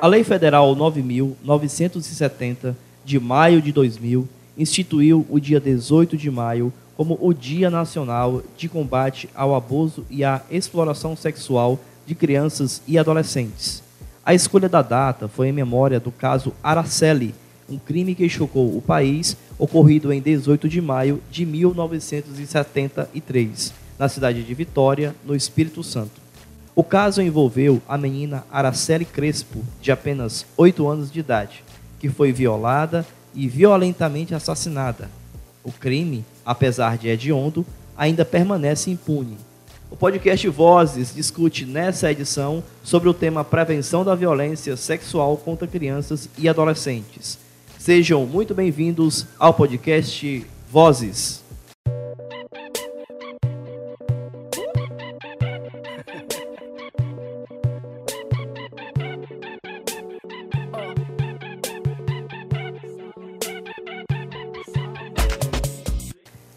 A Lei Federal 9.970, de maio de 2000, instituiu o dia 18 de maio como o Dia Nacional de Combate ao Abuso e à Exploração Sexual de Crianças e Adolescentes. A escolha da data foi em memória do caso Araceli, um crime que chocou o país, ocorrido em 18 de maio de 1973, na cidade de Vitória, no Espírito Santo. O caso envolveu a menina Araceli Crespo, de apenas 8 anos de idade, que foi violada e violentamente assassinada. O crime, apesar de hediondo, ainda permanece impune. O podcast Vozes discute nessa edição sobre o tema prevenção da violência sexual contra crianças e adolescentes. Sejam muito bem-vindos ao podcast Vozes.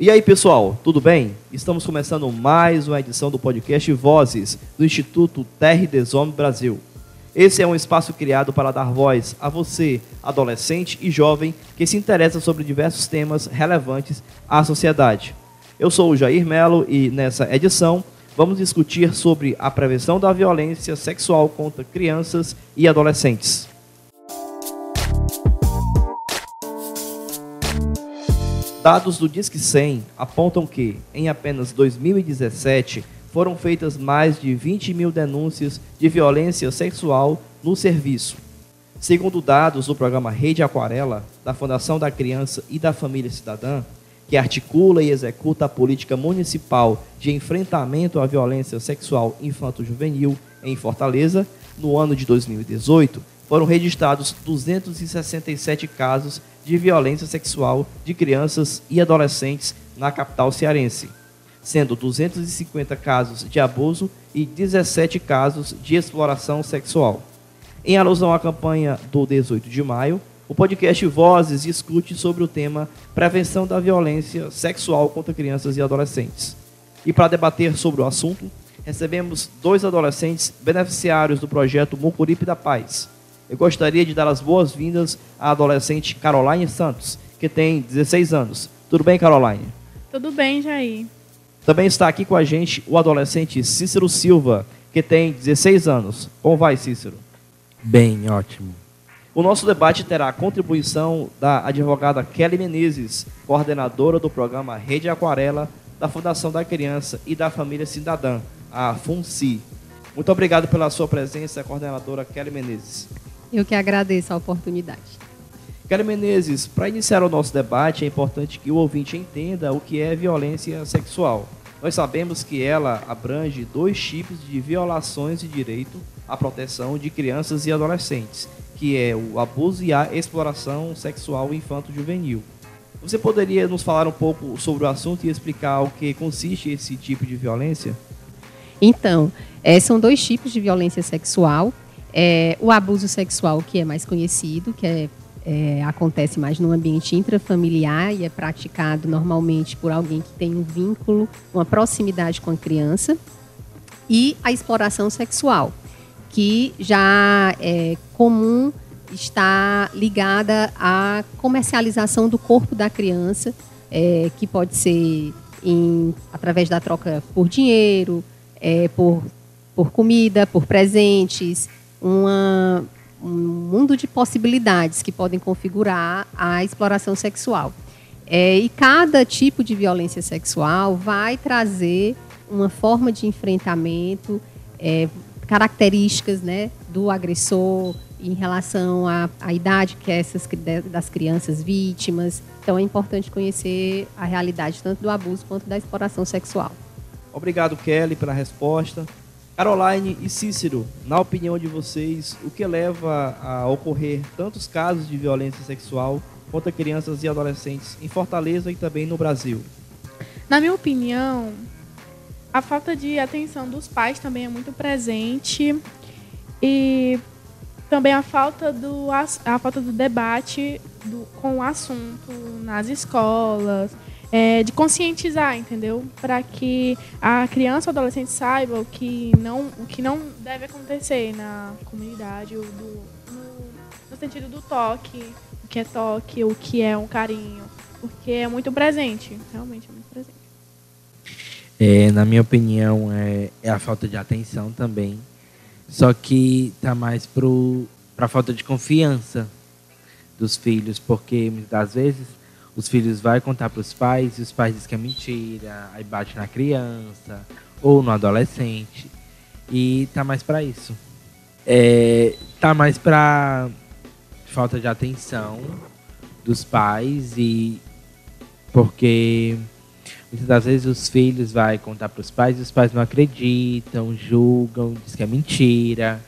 E aí, pessoal, tudo bem? Estamos começando mais uma edição do podcast Vozes do Instituto Terre des Hommes Brasil. Esse é um espaço criado para dar voz a você, adolescente e jovem, que se interessa sobre diversos temas relevantes à sociedade. Eu sou o Jair Melo e nessa edição vamos discutir sobre a prevenção da violência sexual contra crianças e adolescentes. Dados do Disque 100 apontam que, em apenas 2017, foram feitas mais de 20 mil denúncias de violência sexual no serviço. Segundo dados do programa Rede Aquarela, da Fundação da Criança e da Família Cidadã, que articula e executa a política municipal de enfrentamento à violência sexual infanto-juvenil em Fortaleza, no ano de 2018, foram registrados 267 casos de violência sexual de crianças e adolescentes na capital cearense, sendo 250 casos de abuso e 17 casos de exploração sexual. Em alusão à campanha do 18 de maio, o podcast Vozes discute sobre o tema Prevenção da Violência Sexual contra Crianças e Adolescentes. E para debater sobre o assunto, recebemos dois adolescentes beneficiários do projeto Mucuripe da Paz, eu gostaria de dar as boas-vindas à adolescente Caroline Santos, que tem 16 anos. Tudo bem, Caroline? Tudo bem, Jair. Também está aqui com a gente o adolescente Cícero Silva, que tem 16 anos. Como vai, Cícero? Bem, ótimo. O nosso debate terá a contribuição da advogada Kelly Menezes, coordenadora do programa Rede Aquarela da Fundação da Criança e da Família Cidadã, a FUNCI. Muito obrigado pela sua presença, coordenadora Kelly Menezes. Eu que agradeço a oportunidade. Kelly Menezes, para iniciar o nosso debate, é importante que o ouvinte entenda o que é violência sexual. Nós sabemos que ela abrange dois tipos de violações de direito à proteção de crianças e adolescentes, que é o abuso e a exploração sexual infanto-juvenil. Você poderia nos falar um pouco sobre o assunto e explicar o que consiste esse tipo de violência? Então, é, são dois tipos de violência sexual. É, o abuso sexual, que é mais conhecido, que é, é, acontece mais no ambiente intrafamiliar e é praticado normalmente por alguém que tem um vínculo, uma proximidade com a criança. E a exploração sexual, que já é comum está ligada à comercialização do corpo da criança, é, que pode ser em, através da troca por dinheiro, é, por, por comida, por presentes, uma, um mundo de possibilidades que podem configurar a exploração sexual. É, e cada tipo de violência sexual vai trazer uma forma de enfrentamento, é, características né, do agressor em relação à, à idade que é essas das crianças vítimas. Então é importante conhecer a realidade tanto do abuso quanto da exploração sexual. Obrigado, Kelly, pela resposta. Caroline e Cícero, na opinião de vocês, o que leva a ocorrer tantos casos de violência sexual contra crianças e adolescentes em Fortaleza e também no Brasil? Na minha opinião, a falta de atenção dos pais também é muito presente e também a falta do, a falta do debate do, com o assunto nas escolas, é, de conscientizar, entendeu? Para que a criança ou adolescente saiba o que não, o que não deve acontecer na comunidade, do, no, no sentido do toque, o que é toque, o que é um carinho, porque é muito presente, realmente é muito presente. É, na minha opinião, é, é, a falta de atenção também. Só que tá mais para a falta de confiança dos filhos, porque muitas das vezes os filhos vão contar para os pais e os pais dizem que é mentira, aí bate na criança ou no adolescente. E tá mais para isso. É, tá mais para falta de atenção dos pais e porque muitas das vezes os filhos vão contar para os pais e os pais não acreditam, julgam, dizem que é mentira.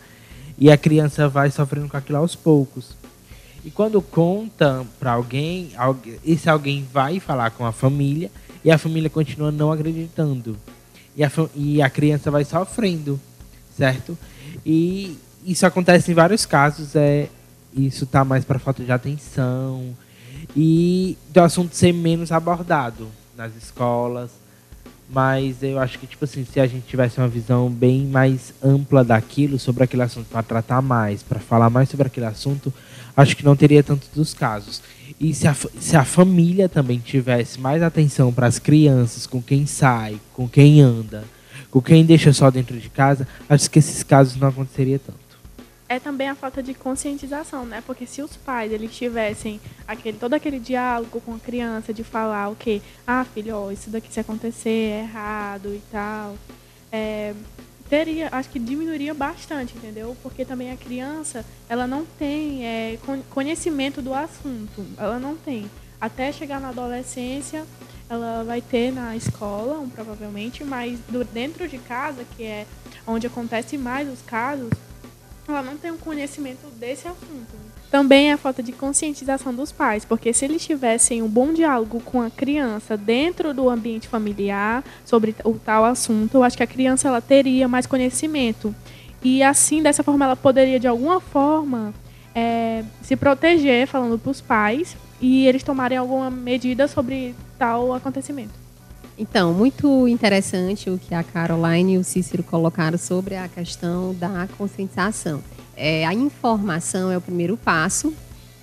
E a criança vai sofrendo com aquilo aos poucos. E quando conta para alguém, esse alguém vai falar com a família e a família continua não acreditando. E a, e a criança vai sofrendo, certo? E isso acontece em vários casos. É, isso tá mais para falta de atenção e do assunto ser menos abordado nas escolas. Mas eu acho que, tipo assim, se a gente tivesse uma visão bem mais ampla daquilo, sobre aquele assunto, para tratar mais, para falar mais sobre aquele assunto, acho que não teria tanto dos casos. E se a, se a família também tivesse mais atenção para as crianças, com quem sai, com quem anda, com quem deixa só dentro de casa, acho que esses casos não aconteceria tanto. É também a falta de conscientização, né? Porque se os pais eles tivessem aquele, todo aquele diálogo com a criança de falar o que, ah, filho, ó, isso daqui se acontecer é errado e tal, é, teria, acho que diminuiria bastante, entendeu? Porque também a criança, ela não tem é, conhecimento do assunto, ela não tem. Até chegar na adolescência, ela vai ter na escola, provavelmente, mas do, dentro de casa, que é onde acontece mais os casos, ela não tem um conhecimento desse assunto. Também é a falta de conscientização dos pais, porque se eles tivessem um bom diálogo com a criança dentro do ambiente familiar sobre o tal assunto, eu acho que a criança ela teria mais conhecimento. E assim, dessa forma, ela poderia, de alguma forma, é, se proteger, falando para os pais, e eles tomarem alguma medida sobre tal acontecimento. Então, muito interessante o que a Caroline e o Cícero colocaram sobre a questão da conscientização. É, a informação é o primeiro passo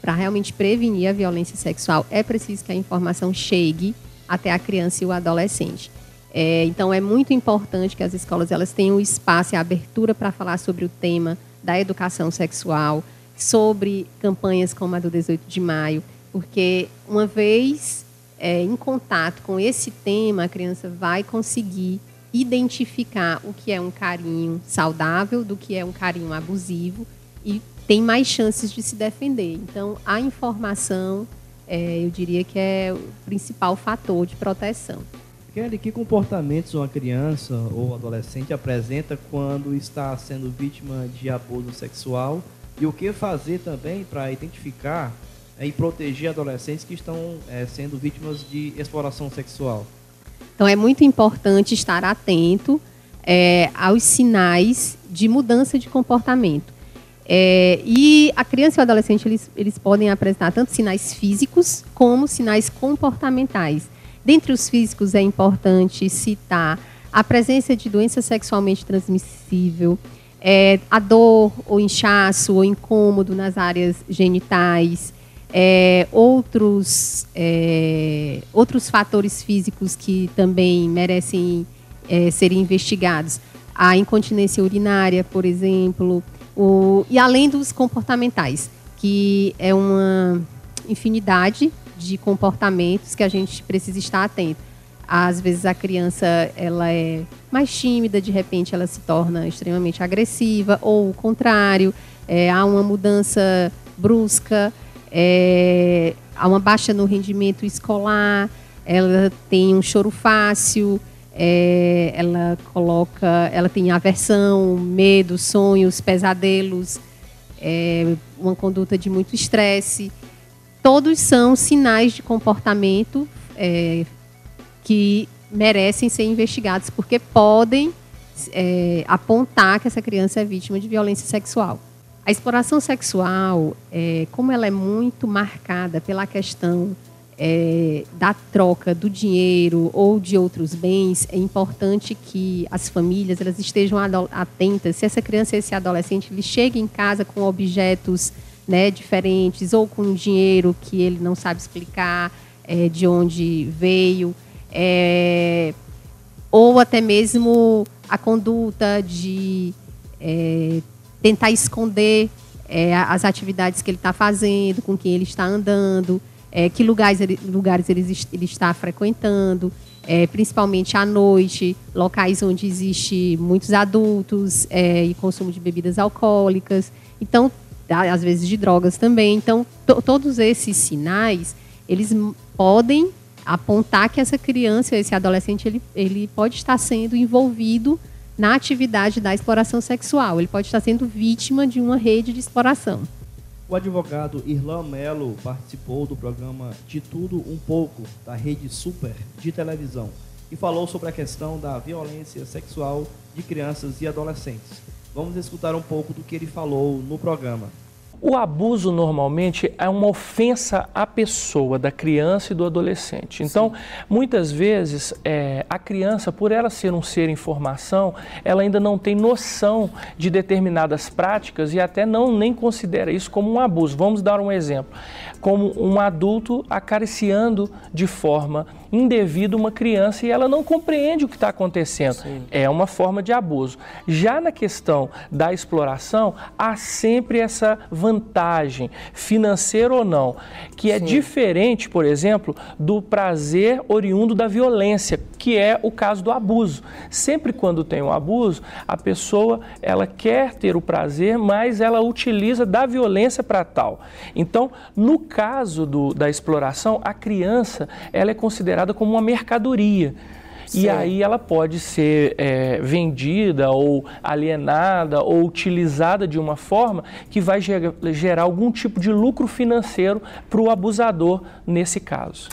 para realmente prevenir a violência sexual. É preciso que a informação chegue até a criança e o adolescente. É, então, é muito importante que as escolas elas tenham espaço e abertura para falar sobre o tema da educação sexual, sobre campanhas como a do 18 de maio, porque uma vez é, em contato com esse tema, a criança vai conseguir identificar o que é um carinho saudável do que é um carinho abusivo e tem mais chances de se defender. Então, a informação, é, eu diria que é o principal fator de proteção. Kelly, que comportamentos uma criança ou adolescente apresenta quando está sendo vítima de abuso sexual e o que fazer também para identificar é, e proteger adolescentes que estão é, sendo vítimas de exploração sexual? Então é muito importante estar atento é, aos sinais de mudança de comportamento. É, e a criança e o adolescente eles, eles podem apresentar tanto sinais físicos como sinais comportamentais. Dentre os físicos é importante citar a presença de doença sexualmente transmissível, é, a dor ou inchaço ou incômodo nas áreas genitais, é, outros, é, outros fatores físicos que também merecem é, investigados. A incontinência urinária, por exemplo, o, e além dos comportamentais, que é uma infinidade de comportamentos que a gente precisa estar atento. Às vezes a criança ela é mais tímida, de repente ela se torna extremamente agressiva, ou o contrário, é, há uma mudança brusca é, há uma baixa no rendimento escolar, ela tem um choro fácil, é, ela coloca, ela tem aversão, medo, sonhos, pesadelos, é, uma conduta de muito estresse. Todos são sinais de comportamento é, que merecem ser investigados, porque podem é, apontar que essa criança é vítima de violência sexual. A exploração sexual, é, como ela é muito marcada pela questão é, da troca do dinheiro ou de outros bens, é importante que as famílias elas estejam atentas. Se essa criança, esse adolescente, ele chega em casa com objetos né, diferentes ou com dinheiro que ele não sabe explicar é, de onde veio, é, ou até mesmo a conduta de é, tentar esconder é, as atividades que ele está fazendo, com quem ele está andando é, que lugares ele, lugares ele, ele está frequentando, é, principalmente à noite, locais onde existe muitos adultos é, e consumo de bebidas alcoólicas, então às vezes de drogas também. Então todos esses sinais eles podem apontar que essa criança, esse adolescente, ele, ele pode estar sendo envolvido na atividade da exploração sexual. Ele pode estar sendo vítima de uma rede de exploração. O advogado Irlan Melo participou do programa De Tudo Um Pouco, da Rede Super de televisão, e falou sobre a questão da violência sexual de crianças e adolescentes. Vamos escutar um pouco do que ele falou no programa. O abuso normalmente é uma ofensa à pessoa, da criança e do adolescente. Então, Sim. muitas vezes, é, a criança, por ela ser um ser em formação, ela ainda não tem noção de determinadas práticas e até não nem considera isso como um abuso. Vamos dar um exemplo. Como um adulto acariciando de forma indevida uma criança e ela não compreende o que está acontecendo. Sim. É uma forma de abuso. Já na questão da exploração, há sempre essa vantagem vantagem, financeira ou não, que é Sim. diferente, por exemplo, do prazer oriundo da violência, que é o caso do abuso. Sempre quando tem um abuso, a pessoa ela quer ter o prazer, mas ela utiliza da violência para tal. Então, no caso do, da exploração, a criança ela é considerada como uma mercadoria. E aí ela pode ser é, vendida ou alienada ou utilizada de uma forma que vai gerar algum tipo de lucro financeiro para o abusador nesse caso.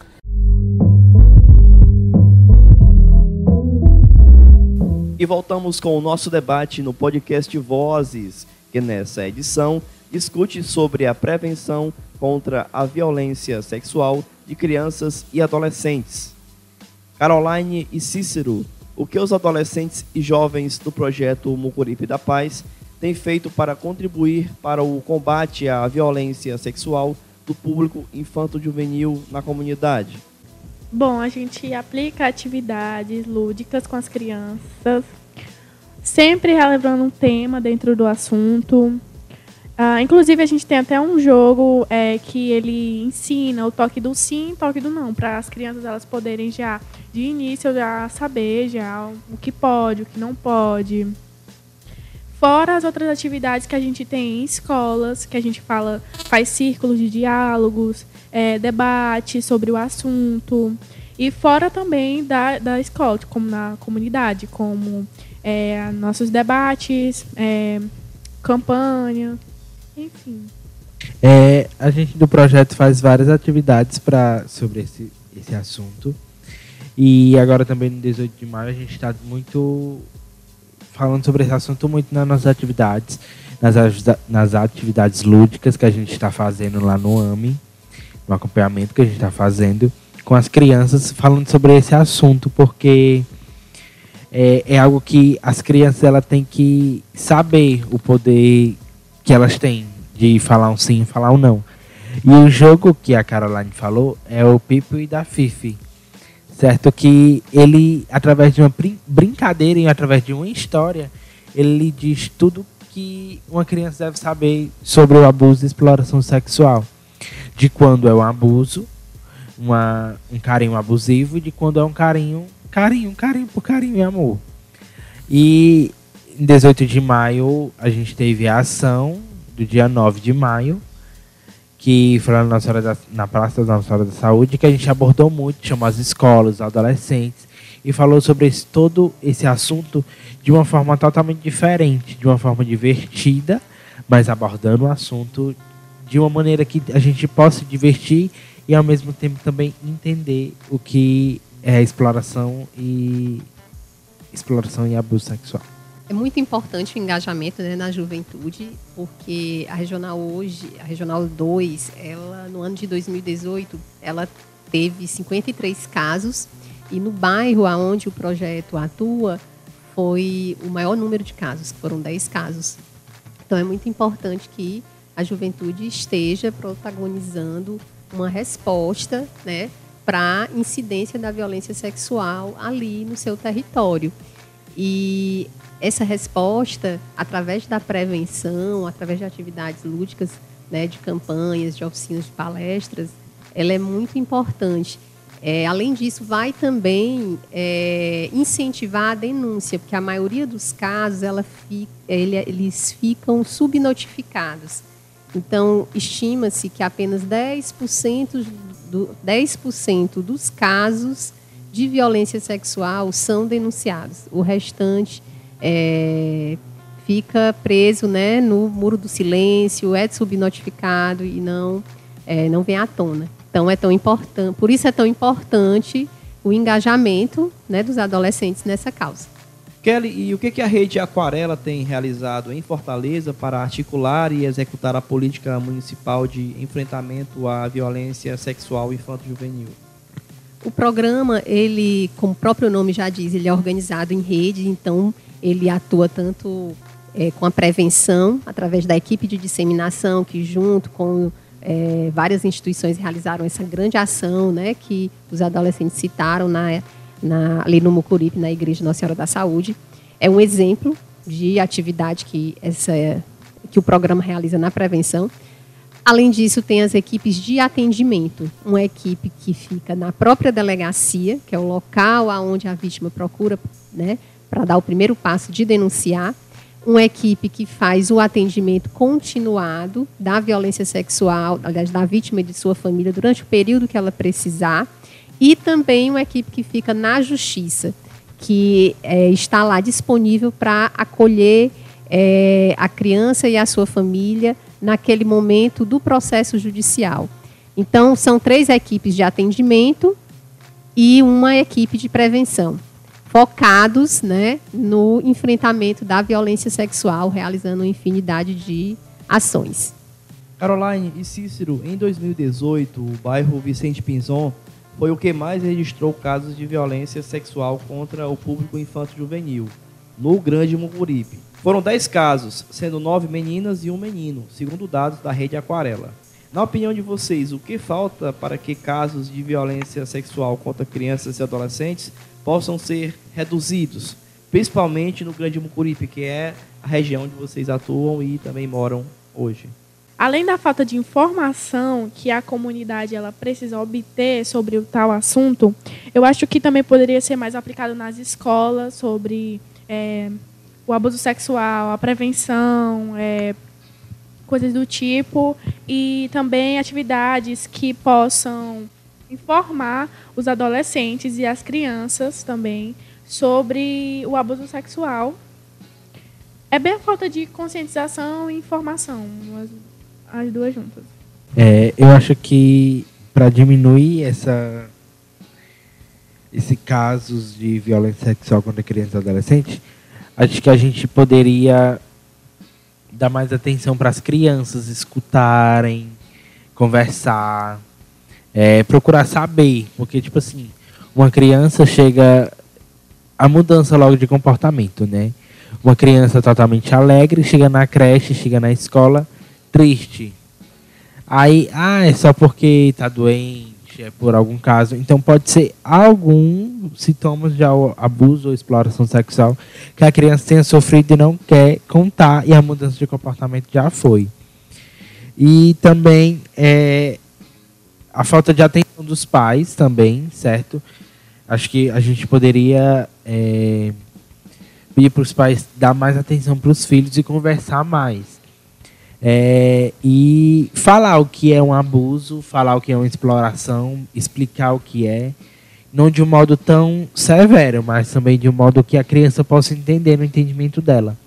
E voltamos com o nosso debate no podcast Vozes, que nessa edição discute sobre a prevenção contra a violência sexual de crianças e adolescentes. Caroline e Cícero, o que os adolescentes e jovens do projeto Mucuripe da Paz têm feito para contribuir para o combate à violência sexual do público infanto-juvenil na comunidade? Bom, a gente aplica atividades lúdicas com as crianças, sempre relevando um tema dentro do assunto, Uh, inclusive, a gente tem até um jogo é, que ele ensina o toque do sim e toque do não, para as crianças elas poderem já, de início, já saber já o que pode, o que não pode. Fora as outras atividades que a gente tem em escolas, que a gente fala, faz círculos de diálogos, é, debate sobre o assunto. E fora também da, da escola, como na comunidade, como é, nossos debates, é, campanha, enfim. É, a gente do projeto faz várias atividades pra, sobre esse, esse assunto. E agora também no 18 de maio a gente está muito falando sobre esse assunto muito nas nossas atividades, nas, nas atividades lúdicas que a gente está fazendo lá no AMI, no acompanhamento que a gente está fazendo com as crianças, falando sobre esse assunto, porque é, é algo que as crianças ela têm que saber o poder que elas têm de falar um sim e falar um não. E o jogo que a Caroline falou é o Pipo e da Fifi. Certo? Que ele, através de uma brincadeira e através de uma história, ele diz tudo que uma criança deve saber sobre o abuso e exploração sexual. De quando é um abuso, uma, um carinho abusivo, e de quando é um carinho, carinho, carinho por carinho e amor. E em 18 de maio, a gente teve a ação do dia 9 de maio, que foi na, Nossa da, na Praça da Nossa Senhora da Saúde, que a gente abordou muito, chamou as escolas, os adolescentes, e falou sobre esse, todo esse assunto de uma forma totalmente diferente, de uma forma divertida, mas abordando o assunto de uma maneira que a gente possa se divertir e ao mesmo tempo também entender o que é exploração e exploração e abuso sexual. É muito importante o engajamento né, na juventude, porque a regional hoje, a regional 2, ela no ano de 2018, ela teve 53 casos e no bairro aonde o projeto atua foi o maior número de casos, foram 10 casos. Então é muito importante que a juventude esteja protagonizando uma resposta, né, para incidência da violência sexual ali no seu território. E essa resposta, através da prevenção, através de atividades lúdicas, né, de campanhas, de oficinas, de palestras, ela é muito importante. É, além disso, vai também é, incentivar a denúncia, porque a maioria dos casos ela fica, ele, eles ficam subnotificados. Então, estima-se que apenas 10%, do, 10 dos casos de violência sexual são denunciados. O restante é, fica preso né, no muro do silêncio, é subnotificado e não, é, não vem à tona. Então, é tão importante, por isso é tão importante o engajamento né, dos adolescentes nessa causa. Kelly, e o que, a rede Aquarela tem realizado em Fortaleza para articular e executar a política municipal de enfrentamento à violência sexual infanto-juvenil? O programa, ele, como o próprio nome já diz, ele é organizado em rede, então ele atua tanto é, com a prevenção, através da equipe de disseminação, que junto com é, várias instituições realizaram essa grande ação, né, que os adolescentes citaram na na, ali no Mucuripe, na Igreja Nossa Senhora da Saúde. É um exemplo de atividade que, essa, que o programa realiza na prevenção. Além disso, tem as equipes de atendimento, uma equipe que fica na própria delegacia, que é o local aonde a vítima procura, né, para dar o primeiro passo de denunciar, uma equipe que faz o atendimento continuado da violência sexual, aliás, da vítima e de sua família durante o período que ela precisar, e também uma equipe que fica na justiça, que é, está lá disponível para acolher é, a criança e a sua família naquele momento do processo judicial. Então, são três equipes de atendimento e uma equipe de prevenção, focados né, no enfrentamento da violência sexual, realizando uma infinidade de ações. Caroline e Cícero, em 2018, o bairro Vicente Pinzon foi o que mais registrou casos de violência sexual contra o público infanto-juvenil, no Grande Mucuripe. Foram 10 casos, sendo 9 meninas e um menino, segundo dados da rede Aquarela. Na opinião de vocês, o que falta para que casos de violência sexual contra crianças e adolescentes possam ser reduzidos, principalmente no Grande Mucuripe, que é a região onde vocês atuam e também moram hoje? além da falta de informação que a comunidade ela precisa obter sobre o tal assunto, eu acho que também poderia ser mais aplicado nas escolas sobre é, o abuso sexual, a prevenção, é, coisas do tipo, e também atividades que possam informar os adolescentes e as crianças também sobre o abuso sexual. É bem a falta de conscientização e informação as duas juntas. É, eu acho que para diminuir essa esse casos de violência sexual contra crianças e adolescentes, acho que a gente poderia dar mais atenção para as crianças escutarem, conversar, é, procurar saber, porque tipo assim, uma criança chega a mudança logo de comportamento, né? Uma criança totalmente alegre chega na creche, chega na escola triste. Aí, ah, é só porque está doente, é por algum caso. Então pode ser algum sintomas de abuso ou exploração sexual que a criança tenha sofrido e não quer contar e a mudança de comportamento já foi. E também é, a falta de atenção dos pais também, certo? Acho que a gente poderia é, pedir para os pais dar mais atenção para os filhos e conversar mais é, e falar o que é um abuso, falar o que é uma exploração, explicar o que é, não de um modo tão severo, mas também de um modo que a criança possa entender no entendimento dela.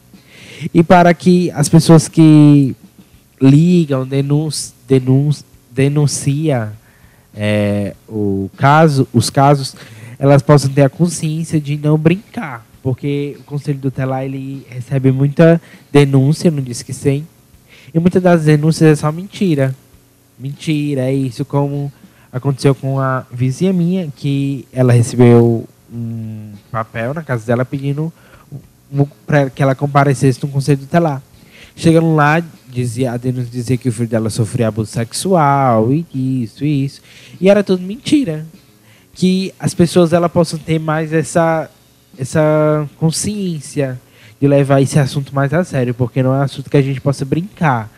E para que as pessoas que ligam, denunci, denunci, denuncia é, o caso, os casos, elas possam ter a consciência de não brincar, porque o Conselho do Telar ele recebe muita denúncia no Disque 100 e muitas das denúncias é só mentira. Mentira, é isso, como aconteceu com a vizinha minha que ela recebeu um papel na casa dela pedindo para que ela comparecesse no conselho tutelar. Chegando lá, dizia, a denúncia dizia que o filho dela sofria abuso sexual e isso e isso. E era tudo mentira. Que as pessoas ela possam ter mais essa, essa consciência de levar esse assunto mais a sério, porque não é um assunto que a gente possa brincar.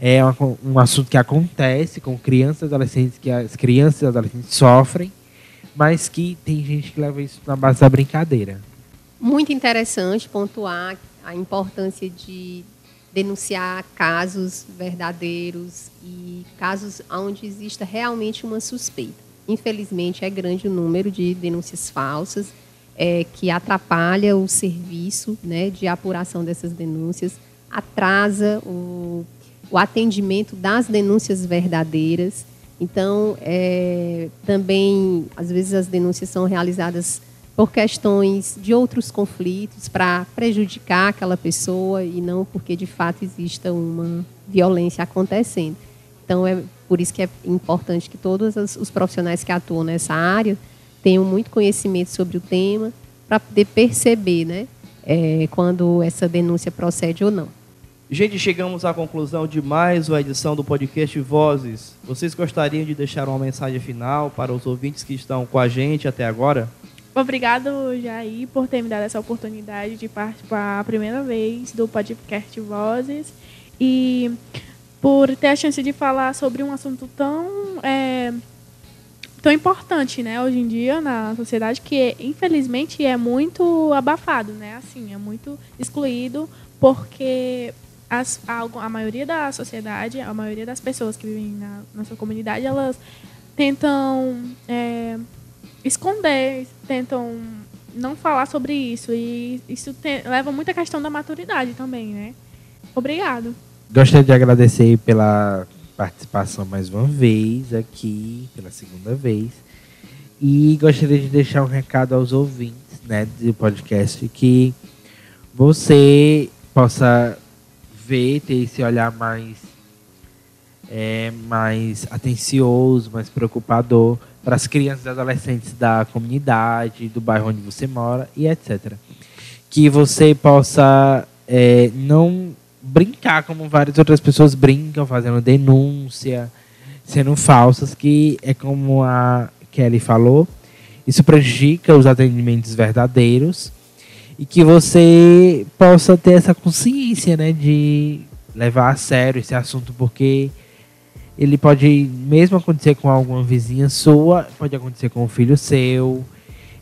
É um assunto que acontece com crianças e adolescentes, que as crianças e adolescentes sofrem, mas que tem gente que leva isso na base da brincadeira. Muito interessante pontuar a importância de denunciar casos verdadeiros e casos onde exista realmente uma suspeita. Infelizmente, é grande o número de denúncias falsas é, que atrapalha o serviço né, de apuração dessas denúncias, atrasa o, o atendimento das denúncias verdadeiras. Então, é, também, às vezes, as denúncias são realizadas por questões de outros conflitos para prejudicar aquela pessoa e não porque de fato exista uma violência acontecendo. Então é por isso que é importante que todos os profissionais que atuam nessa área tenham muito conhecimento sobre o tema para poder perceber, né, é, quando essa denúncia procede ou não. Gente, chegamos à conclusão de mais uma edição do podcast Vozes. Vocês gostariam de deixar uma mensagem final para os ouvintes que estão com a gente até agora? Obrigado, Jair, por ter me dado essa oportunidade de participar a primeira vez do podcast Vozes e por ter a chance de falar sobre um assunto tão é, tão importante, né, hoje em dia na sociedade que infelizmente é muito abafado, né, assim é muito excluído porque as, a, a maioria da sociedade, a maioria das pessoas que vivem na nossa comunidade, elas tentam é, esconder, tentam não falar sobre isso. E isso tem, leva muita questão da maturidade também, né? Obrigado. Gostaria de agradecer pela participação mais uma vez aqui, pela segunda vez. E gostaria de deixar um recado aos ouvintes né, do podcast que você possa ver, ter esse olhar mais, é, mais atencioso, mais preocupador para as crianças e adolescentes da comunidade, do bairro onde você mora e etc. Que você possa é, não brincar como várias outras pessoas brincam, fazendo denúncia, sendo falsas, que é como a Kelly falou, isso prejudica os atendimentos verdadeiros e que você possa ter essa consciência, né, de levar a sério esse assunto, porque ele pode mesmo acontecer com alguma vizinha sua, pode acontecer com um filho seu.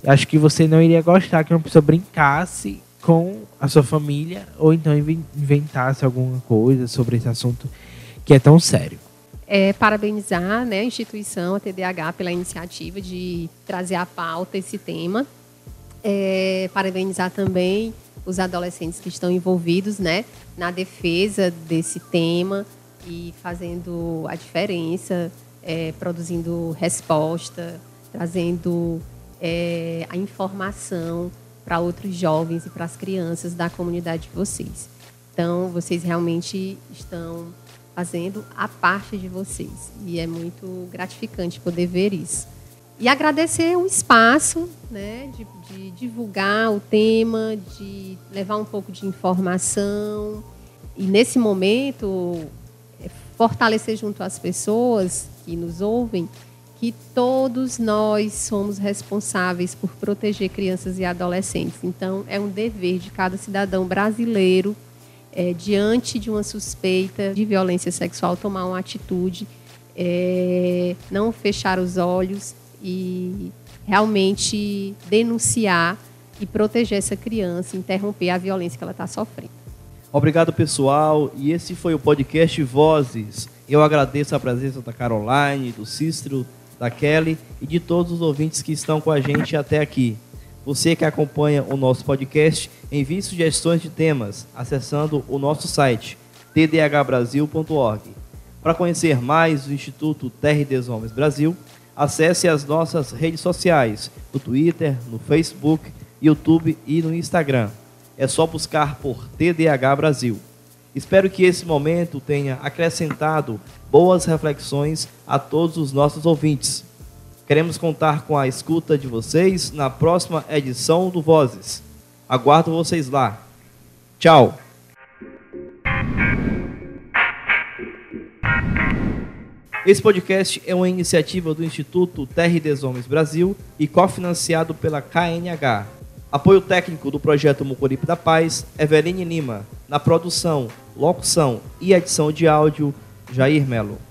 Acho que você não iria gostar que uma pessoa brincasse com a sua família ou então inventasse alguma coisa sobre esse assunto que é tão sério. É, parabenizar né, a instituição, a TDAH, pela iniciativa de trazer à pauta esse tema. É, parabenizar também os adolescentes que estão envolvidos né, na defesa desse tema e fazendo a diferença, é, produzindo resposta, trazendo é, a informação para outros jovens e para as crianças da comunidade de vocês. Então, vocês realmente estão fazendo a parte de vocês e é muito gratificante poder ver isso. E agradecer o espaço né, de, de divulgar o tema, de levar um pouco de informação. E nesse momento, fortalecer junto às pessoas que nos ouvem que todos nós somos responsáveis por proteger crianças e adolescentes. Então, é um dever de cada cidadão brasileiro, é, diante de uma suspeita de violência sexual, tomar uma atitude, é, não fechar os olhos e realmente denunciar e proteger essa criança, interromper a violência que ela está sofrendo. Obrigado, pessoal. E esse foi o podcast Vozes. Eu agradeço a presença da Caroline, do Cícero, da Kelly e de todos os ouvintes que estão com a gente até aqui. Você que acompanha o nosso podcast, envie sugestões de temas acessando o nosso site tdhbrasil.org. Para conhecer mais o Instituto Terra dos Homens Brasil, acesse as nossas redes sociais, no Twitter, no Facebook, YouTube e no Instagram é só buscar por TDH Brasil. Espero que esse momento tenha acrescentado boas reflexões a todos os nossos ouvintes. Queremos contar com a escuta de vocês na próxima edição do Vozes. Aguardo vocês lá. Tchau! Esse podcast é uma iniciativa do Instituto des Homens Brasil e cofinanciado pela KNH. Apoio técnico do projeto Mucuripe da Paz, Eveline Lima. Na produção, locução e edição de áudio, Jair Melo.